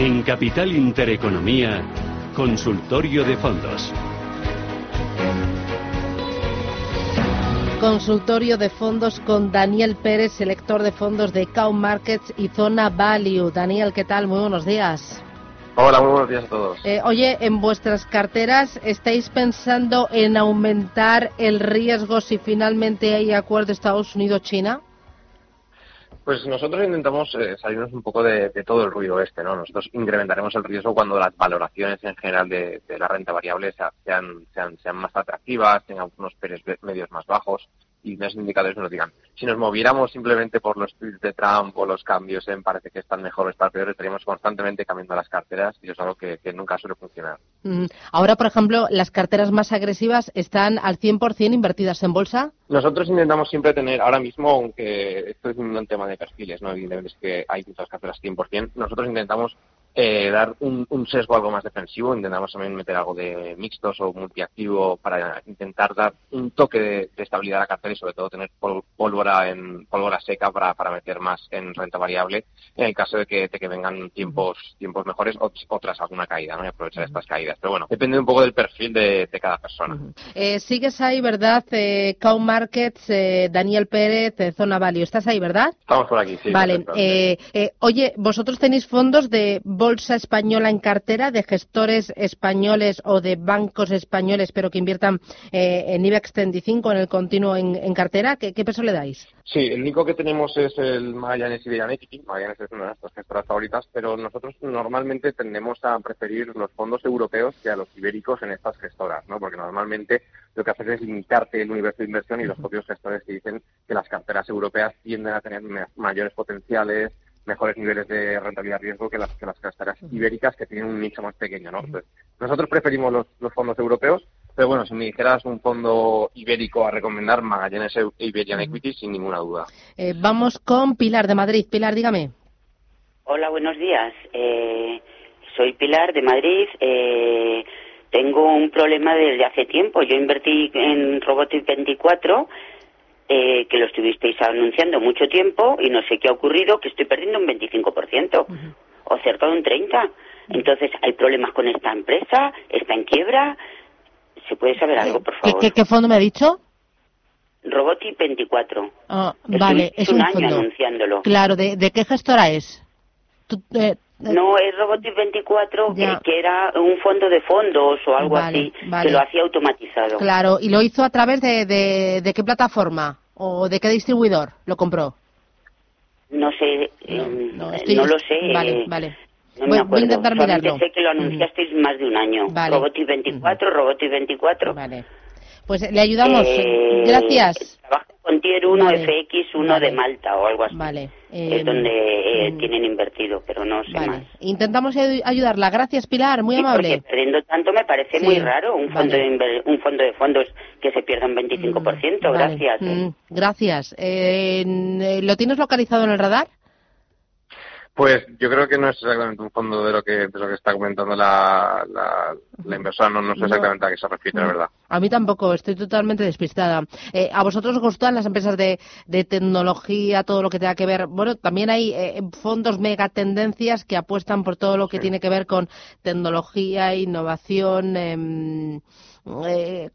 En Capital Intereconomía, Consultorio de Fondos. Consultorio de fondos con Daniel Pérez, selector de fondos de Cow Markets y Zona Value. Daniel, ¿qué tal? Muy buenos días. Hola, muy buenos días a todos. Eh, oye, en vuestras carteras, ¿estáis pensando en aumentar el riesgo si finalmente hay acuerdo Estados Unidos-China? Pues nosotros intentamos eh, salirnos un poco de, todo el ruido este, ¿no? Nosotros incrementaremos el riesgo cuando las valoraciones en general de, la renta variable sean, sean, sean más atractivas, tengan unos peres medios más bajos y los indicadores nos digan. Si nos moviéramos simplemente por los tweets de Trump o los cambios en parece que están mejor o están peor, estaríamos constantemente cambiando las carteras y eso es algo que, nunca suele funcionar. Mm. Ahora, por ejemplo, las carteras más agresivas están al 100% invertidas en bolsa. Nosotros intentamos siempre tener, ahora mismo, aunque esto es un tema de perfiles, ¿no? Evidentemente es que hay muchas carteras 100%, nosotros intentamos eh, dar un, sesgo algo más defensivo, intentamos también meter algo de mixtos o multiactivo para intentar dar un toque de, estabilidad a la cartera y sobre todo tener pólvora en pólvora seca para, para meter más en renta variable en el caso de que, de que vengan tiempos tiempos mejores o, tras alguna caída ¿no? y aprovechar estas caídas. Pero bueno, depende un poco del perfil de, cada persona. Eh, sigues ahí, ¿verdad? Eh, Cow Markets, eh, Daniel Pérez, Zona Value. ¿Estás ahí, verdad? Estamos por aquí, sí. Vale. oye, vosotros tenéis fondos de bolsa española en cartera de gestores españoles o de bancos españoles, pero que inviertan eh, en IBEX 35 en el continuo en, cartera? ¿Qué, peso le dais? Sí, el único que tenemos es el Magallanes Iberian Equity. Magallanes es una de nuestras gestoras favoritas, pero nosotros normalmente tendemos a preferir los fondos europeos que a los ibéricos en estas gestoras, ¿no? Porque normalmente lo que haces es limitarte el universo de inversión y los propios gestores te dicen que las carteras europeas tienden a tener mayores potenciales, mejores niveles de rentabilidad riesgo que las, que las ibéricas que tienen un nicho más pequeño. ¿no? nosotros preferimos los, fondos europeos, pero bueno, si me dijeras un fondo ibérico a recomendar, Magallanes Iberian Equity sin ninguna duda. Eh, vamos con Pilar de Madrid. Pilar, dígame. Hola, buenos días. Eh, soy Pilar de Madrid. Eh, tengo un problema desde hace tiempo. Yo invertí en Robotics 24 eh, que lo estuvisteis anunciando mucho tiempo y no sé qué ha ocurrido, que estoy perdiendo un 25% o cerca de un 30%. Entonces, ¿hay problemas con esta empresa? ¿Está en quiebra? ¿Se puede saber algo, por favor? ¿Qué, fondo me ha dicho? Roboti 24. Ah, vale, es un, año anunciándolo. Claro, ¿de, qué gestora es? Eh, no, es Robotic 24, que, era un fondo de fondos o algo así, que lo hacía automatizado. Claro, ¿y lo hizo a través de, de, qué plataforma o de qué distribuidor lo compró? No sé, no, eh, lo sé. Vale, vale. No me acuerdo. Voy a intentar mirarlo. sé que lo anunciasteis más de un año. Vale. Robotic 24, Robotic 24. Vale. Pues le ayudamos. Eh, Gracias. Trabaja con Tier 1, FX, 1 de Malta o algo así. Vale. es donde eh, mm. tienen invertido, pero no sé más. Intentamos ayudarla. Gracias, Pilar. Muy amable. Porque perdiendo tanto me parece muy raro un fondo, de un fondo de fondos que se pierda un 25%. Mm, Gracias. Mm, gracias. Eh, ¿Lo tienes localizado en el radar? Pues yo creo que no es exactamente un fondo de lo que, de lo que está comentando la, la, inversora, no, sé exactamente a qué se refiere, la verdad. A mí tampoco, estoy totalmente despistada. Eh, ¿A vosotros os gustan las empresas de, de, tecnología, todo lo que tenga que ver? Bueno, también hay eh, fondos megatendencias que apuestan por todo lo que tiene que ver con tecnología, innovación. Em, eh,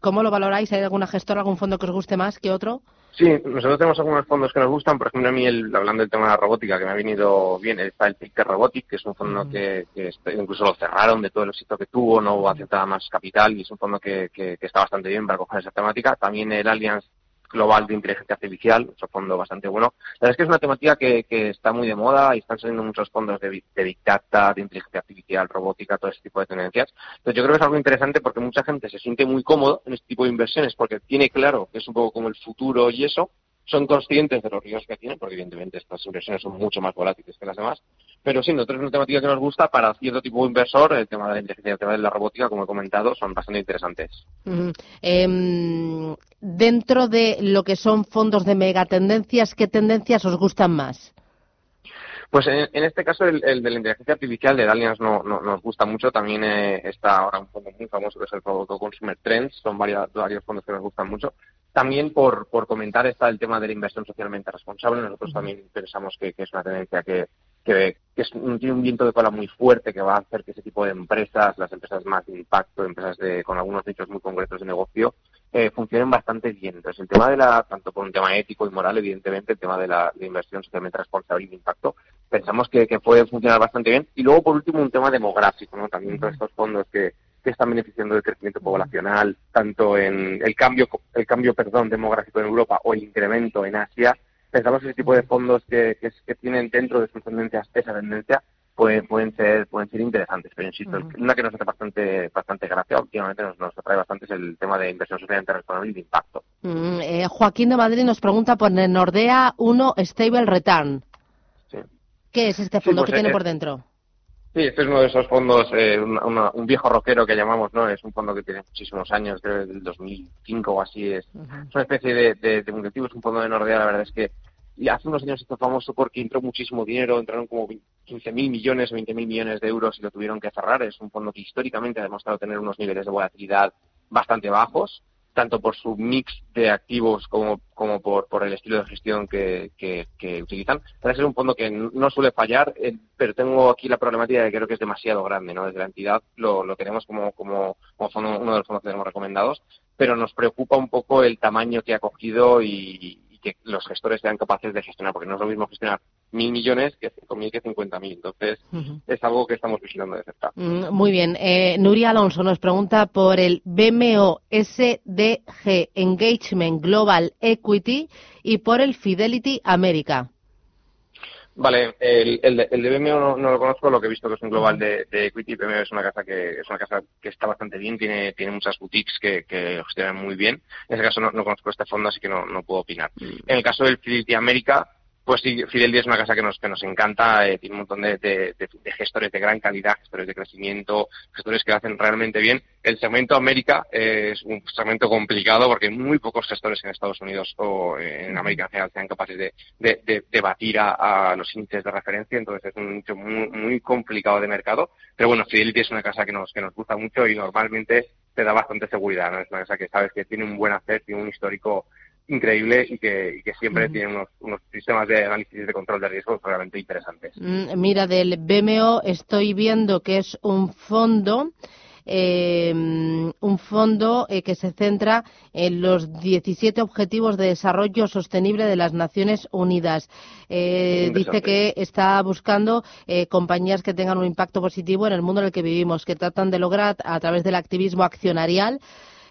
¿Cómo lo valoráis? ¿Hay alguna gestora, algún fondo que os guste más que otro? Sí, nosotros tenemos algunos fondos que nos gustan. Por ejemplo, a mí, el, hablando del tema de la robótica, que me ha venido bien, está el Picter Robotic, que es un fondo que, incluso lo cerraron de todo el éxito que tuvo, no aceptaba más capital y es un fondo que, está bastante bien para coger esa temática. También el Allianz global de inteligencia artificial, otro fondo bastante bueno. La verdad es que es una temática que, está muy de moda y están saliendo muchos fondos de, de de inteligencia artificial, robótica, todo ese tipo de tendencias. Entonces yo creo que es algo interesante porque mucha gente se siente muy cómodo en este tipo de inversiones porque tiene claro que es un poco como el futuro y eso, son conscientes de los riesgos que tienen, porque evidentemente estas inversiones son mucho más volátiles que las demás, pero sí, nosotros es una temática que nos gusta para cierto tipo de inversor, el tema de la inteligencia, el tema de la robótica, como he comentado, son bastante interesantes. Em, dentro de lo que son fondos de megatendencias, ¿qué tendencias os gustan más? Pues en, este caso el, de la inteligencia artificial de Dalians no, nos gusta mucho. También eh, está ahora un fondo muy famoso que es el Producto Consumer Trends. Son varios fondos que nos gustan mucho. También por, por comentar está el tema de la inversión socialmente responsable. Nosotros también pensamos que, es una tendencia que, que, es tiene un viento de cola muy fuerte que va a hacer que ese tipo de empresas, las empresas más de impacto, empresas de, con algunos nichos muy concretos de negocio, eh, funcionen bastante bien. Entonces, el tema de la, tanto por un tema ético y moral, evidentemente, el tema de la inversión socialmente responsable y de impacto, pensamos que, puede funcionar bastante bien. Y luego, por último, un tema demográfico, ¿no? También todos estos fondos que, que están beneficiando del crecimiento poblacional, tanto en el cambio, el cambio, perdón, demográfico en Europa o el incremento en Asia, pensamos que ese tipo de fondos que, que tienen dentro de sus tendencias esa tendencia pueden, pueden ser pueden ser interesantes, pero insisto, una que nos hace bastante bastante gracia, últimamente nos, nos atrae bastante es el tema de inversión socialmente responsable y de impacto. Mm, eh, Joaquín de Madrid nos pregunta por el Nordea 1 Stable Return. ¿Qué es este fondo? que pues, tiene eh, por dentro? Sí, este es uno de esos fondos, eh, un viejo rockero que llamamos, ¿no? Es un fondo que tiene muchísimos años, creo que del 2005 o así. Es, es una especie de, de, de, es un fondo de Nordea, la verdad es que y hace unos años esto famoso porque entró muchísimo dinero, entraron como 15.000 millones o 20.000 millones de euros y lo tuvieron que cerrar. Es un fondo que históricamente ha demostrado tener unos niveles de volatilidad bastante bajos, tanto por su mix de activos como, como por, el estilo de gestión que, que, que utilizan. Parece ser un fondo que no suele fallar, eh, pero tengo aquí la problemática de que creo que es demasiado grande. ¿no? Desde la entidad lo, lo tenemos como, como, como fondo, uno de los fondos que tenemos recomendados, pero nos preocupa un poco el tamaño que ha cogido y, que los gestores sean capaces de gestionar, porque no es lo mismo gestionar mil millones que cinco mil que cincuenta mil. Entonces, es algo que estamos vigilando de cerca. Mm, muy bien. Eh, Nuria Alonso nos pregunta por el BMO SDG Engagement Global Equity y por el Fidelity America. Vale, el, el, de, el de BMO no, lo conozco, lo que he visto que es un global de, equity. BMO es una casa que es una casa que está bastante bien, tiene, tiene muchas boutiques que, que gestionan muy bien. En ese caso no, no conozco este fondo, así que no, no puedo opinar. En el caso del Fidelity America, pues sí, Fidelity es una casa que nos, que nos encanta, eh, tiene un montón de, de, de, gestores de gran calidad, gestores de crecimiento, gestores que lo hacen realmente bien. El segmento América eh, es un segmento complicado porque muy pocos gestores en Estados Unidos o en América en general sean capaces de, de, batir a, los índices de referencia, entonces es un nicho muy, muy complicado de mercado. Pero bueno, Fidelity es una casa que nos, que nos gusta mucho y normalmente te da bastante seguridad, ¿no? Es una casa que sabes que tiene un buen hacer, tiene un histórico increíble y que, siempre tiene unos, sistemas de análisis y de control de riesgos realmente interesantes. Mm, mira, del BMO estoy viendo que es un fondo. Eh, un fondo eh, que se centra en los 17 Objetivos de Desarrollo Sostenible de las Naciones Unidas. Eh, dice que está buscando compañías que tengan un impacto positivo en el mundo en el que vivimos, que tratan de lograr a través del activismo accionarial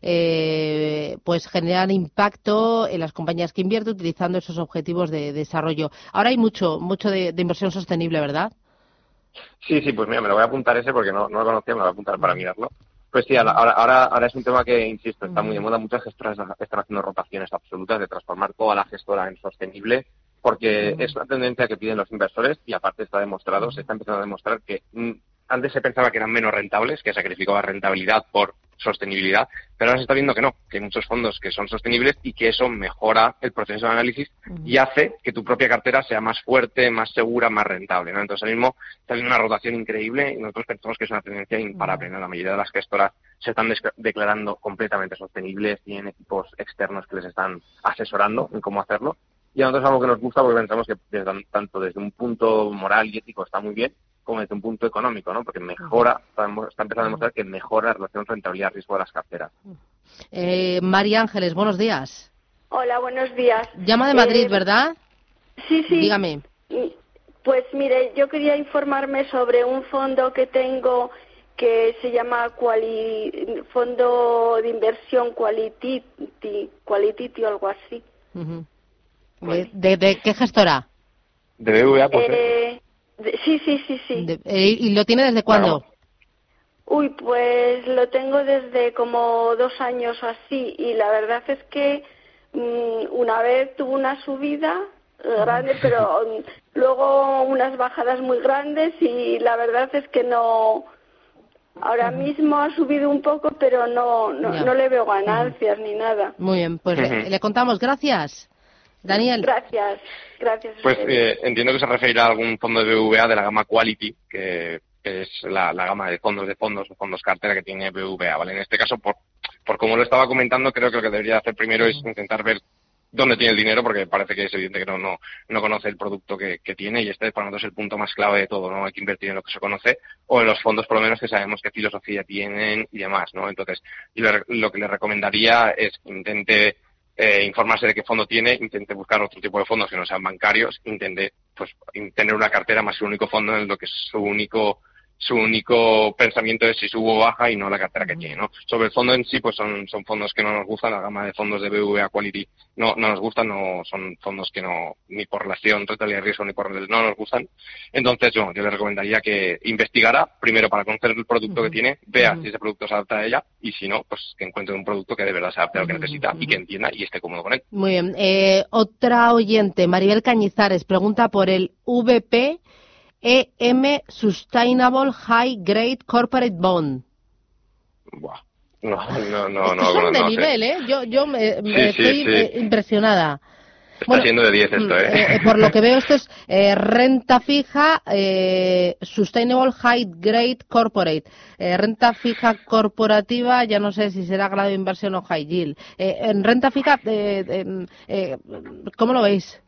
eh, pues generan impacto en las compañías que invierten utilizando esos objetivos de, desarrollo. Ahora hay mucho, mucho de, inversión sostenible, ¿verdad? Sí, sí, pues mira, me lo voy a apuntar ese porque no, no lo conocía, me lo voy a apuntar para mirarlo. Pues sí, ahora, ahora, ahora es un tema que, insisto, está muy de moda. Muchas gestoras están haciendo rotaciones absolutas de transformar toda la gestora en sostenible porque es una tendencia que piden los inversores y aparte está demostrado, se está empezando a demostrar que mm, antes se pensaba que eran menos rentables, que sacrificaba rentabilidad por sostenibilidad, pero ahora se está viendo que no, que hay muchos fondos que son sostenibles y que eso mejora el proceso de análisis y hace que tu propia cartera sea más fuerte, más segura, más rentable. ¿no? Entonces, ahora mismo está habiendo una rotación increíble y nosotros pensamos que es una tendencia imparable. ¿no? La mayoría de las gestoras se están declarando completamente sostenibles, tienen equipos externos que les están asesorando en cómo hacerlo. Y a nosotros es algo que nos gusta porque pensamos que tanto desde un punto moral y ético está muy bien, como desde un punto económico, ¿no? Porque mejora, está, empezando a demostrar que mejora la relación rentabilidad-riesgo de las carteras. Eh, María Ángeles, buenos días. Hola, buenos días. Llama de Madrid, eh, ¿verdad? Sí, sí. Dígame. Pues mire, yo quería informarme sobre un fondo que tengo que se llama Fondo de Inversión Quality, Quality o algo así. ¿De, de- de qué gestora? De BVA, pues... Eh, de- sí, sí, sí, sí. De- eh, ¿Y lo tiene desde cuándo? Uy, pues lo tengo desde como dos años o así y la verdad es que mm, una vez tuvo una subida grande, pero mm, luego unas bajadas muy grandes y la verdad es que no. Ahora mismo ha subido un poco, pero no, no, no le veo ganancias ni nada. Muy bien, pues le, le contamos. Gracias. Daniel. Gracias, gracias. Pues eh, entiendo que se referirá a algún fondo de BVA de la gama Quality, que es la, la gama de fondos de fondos o fondos cartera que tiene BVA, ¿vale? En este caso, por, por como lo estaba comentando, creo que lo que debería hacer primero es intentar ver dónde tiene el dinero, porque parece que es evidente que no, no, no conoce el producto que, que tiene y este para nosotros es el punto más clave de todo, ¿no? Hay que invertir en lo que se conoce o en los fondos por lo menos que sabemos qué filosofía tienen y demás, ¿no? Entonces, yo le- lo que le recomendaría es que intente eh, informarse de qué fondo tiene, intente buscar otro tipo de fondos que no sean bancarios, intente pues tener una cartera más un único fondo en lo que es su único su único pensamiento es si subo o baja y no la cartera que tiene, ¿no? Sobre el fondo en sí, pues son, son fondos que no nos gustan, la gama de fondos de BVA Quality no, no nos gustan, no son fondos que no, ni por relación rentabilidad de riesgo ni por no nos gustan. Entonces, yo, yo le recomendaría que investigara primero para conocer el producto que tiene, vea si ese producto se adapta a ella y si no, pues que encuentre un producto que de verdad se adapte a lo que necesita y que entienda y esté cómodo con él. Muy bien. Eh, otra oyente, Maribel Cañizares, pregunta por el VP EM Sustainable High Grade Corporate Bond. Buah. No, no, no, Estos no, son no, de no nivel, ¿eh? Yo, yo me, me Sí, sí, estoy sí. eh, impresionada. Está Bueno, siendo de 10 esto, Mm, ¿eh? eh, por lo que veo, esto es eh, renta fija, eh, Sustainable High Grade Corporate. Eh, renta fija corporativa, ya no sé si será grado de inversión o high yield. Eh, en renta fija, eh, eh, eh, ¿cómo lo veis?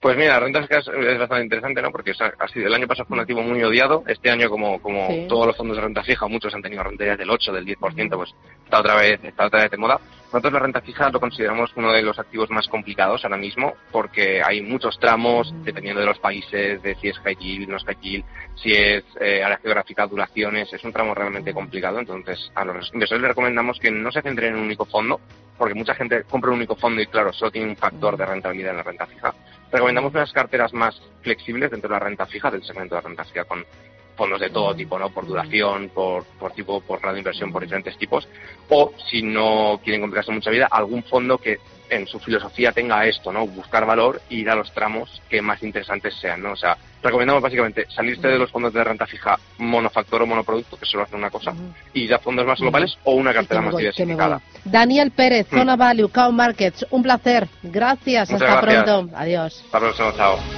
Pues mira, la renta fija es, bastante interesante, ¿no? Porque es- ha sido- el año pasado fue un activo muy odiado. Este año, como, como Sí. todos los fondos de renta fija, muchos han tenido rentabilidades del 8, del 10%, pues está otra vez, está otra vez de moda. Nosotros la renta fija lo consideramos uno de los activos más complicados ahora mismo, porque hay muchos tramos, dependiendo de los países, de si es high yield, no es high yield, si es eh, área geográfica, duraciones, es un tramo realmente complicado. Entonces, a los inversores les recomendamos que no se centren en un único fondo, porque mucha gente compra un único fondo y, claro, solo tiene un factor de rentabilidad en la renta fija. Recomendamos unas carteras más flexibles dentro de la renta fija, del segmento de la renta fija, con fondos de todo tipo, ¿no? Por duración, por, por tipo, por grado de inversión, por diferentes tipos. O, si no quieren complicarse mucha vida, algún fondo que en su filosofía tenga esto, ¿no? Buscar valor y ir a los tramos que más interesantes sean, ¿no? O sea, recomendamos básicamente salirse de los fondos de renta fija monofactor o monoproducto, que solo hacen una cosa, y ir a fondos más globales o una cartera más voy, diversificada. Daniel Pérez, Zona Value, Cow Markets, un placer. Gracias, Muchas hasta gracias. pronto. Adiós. Hasta próxima, chao.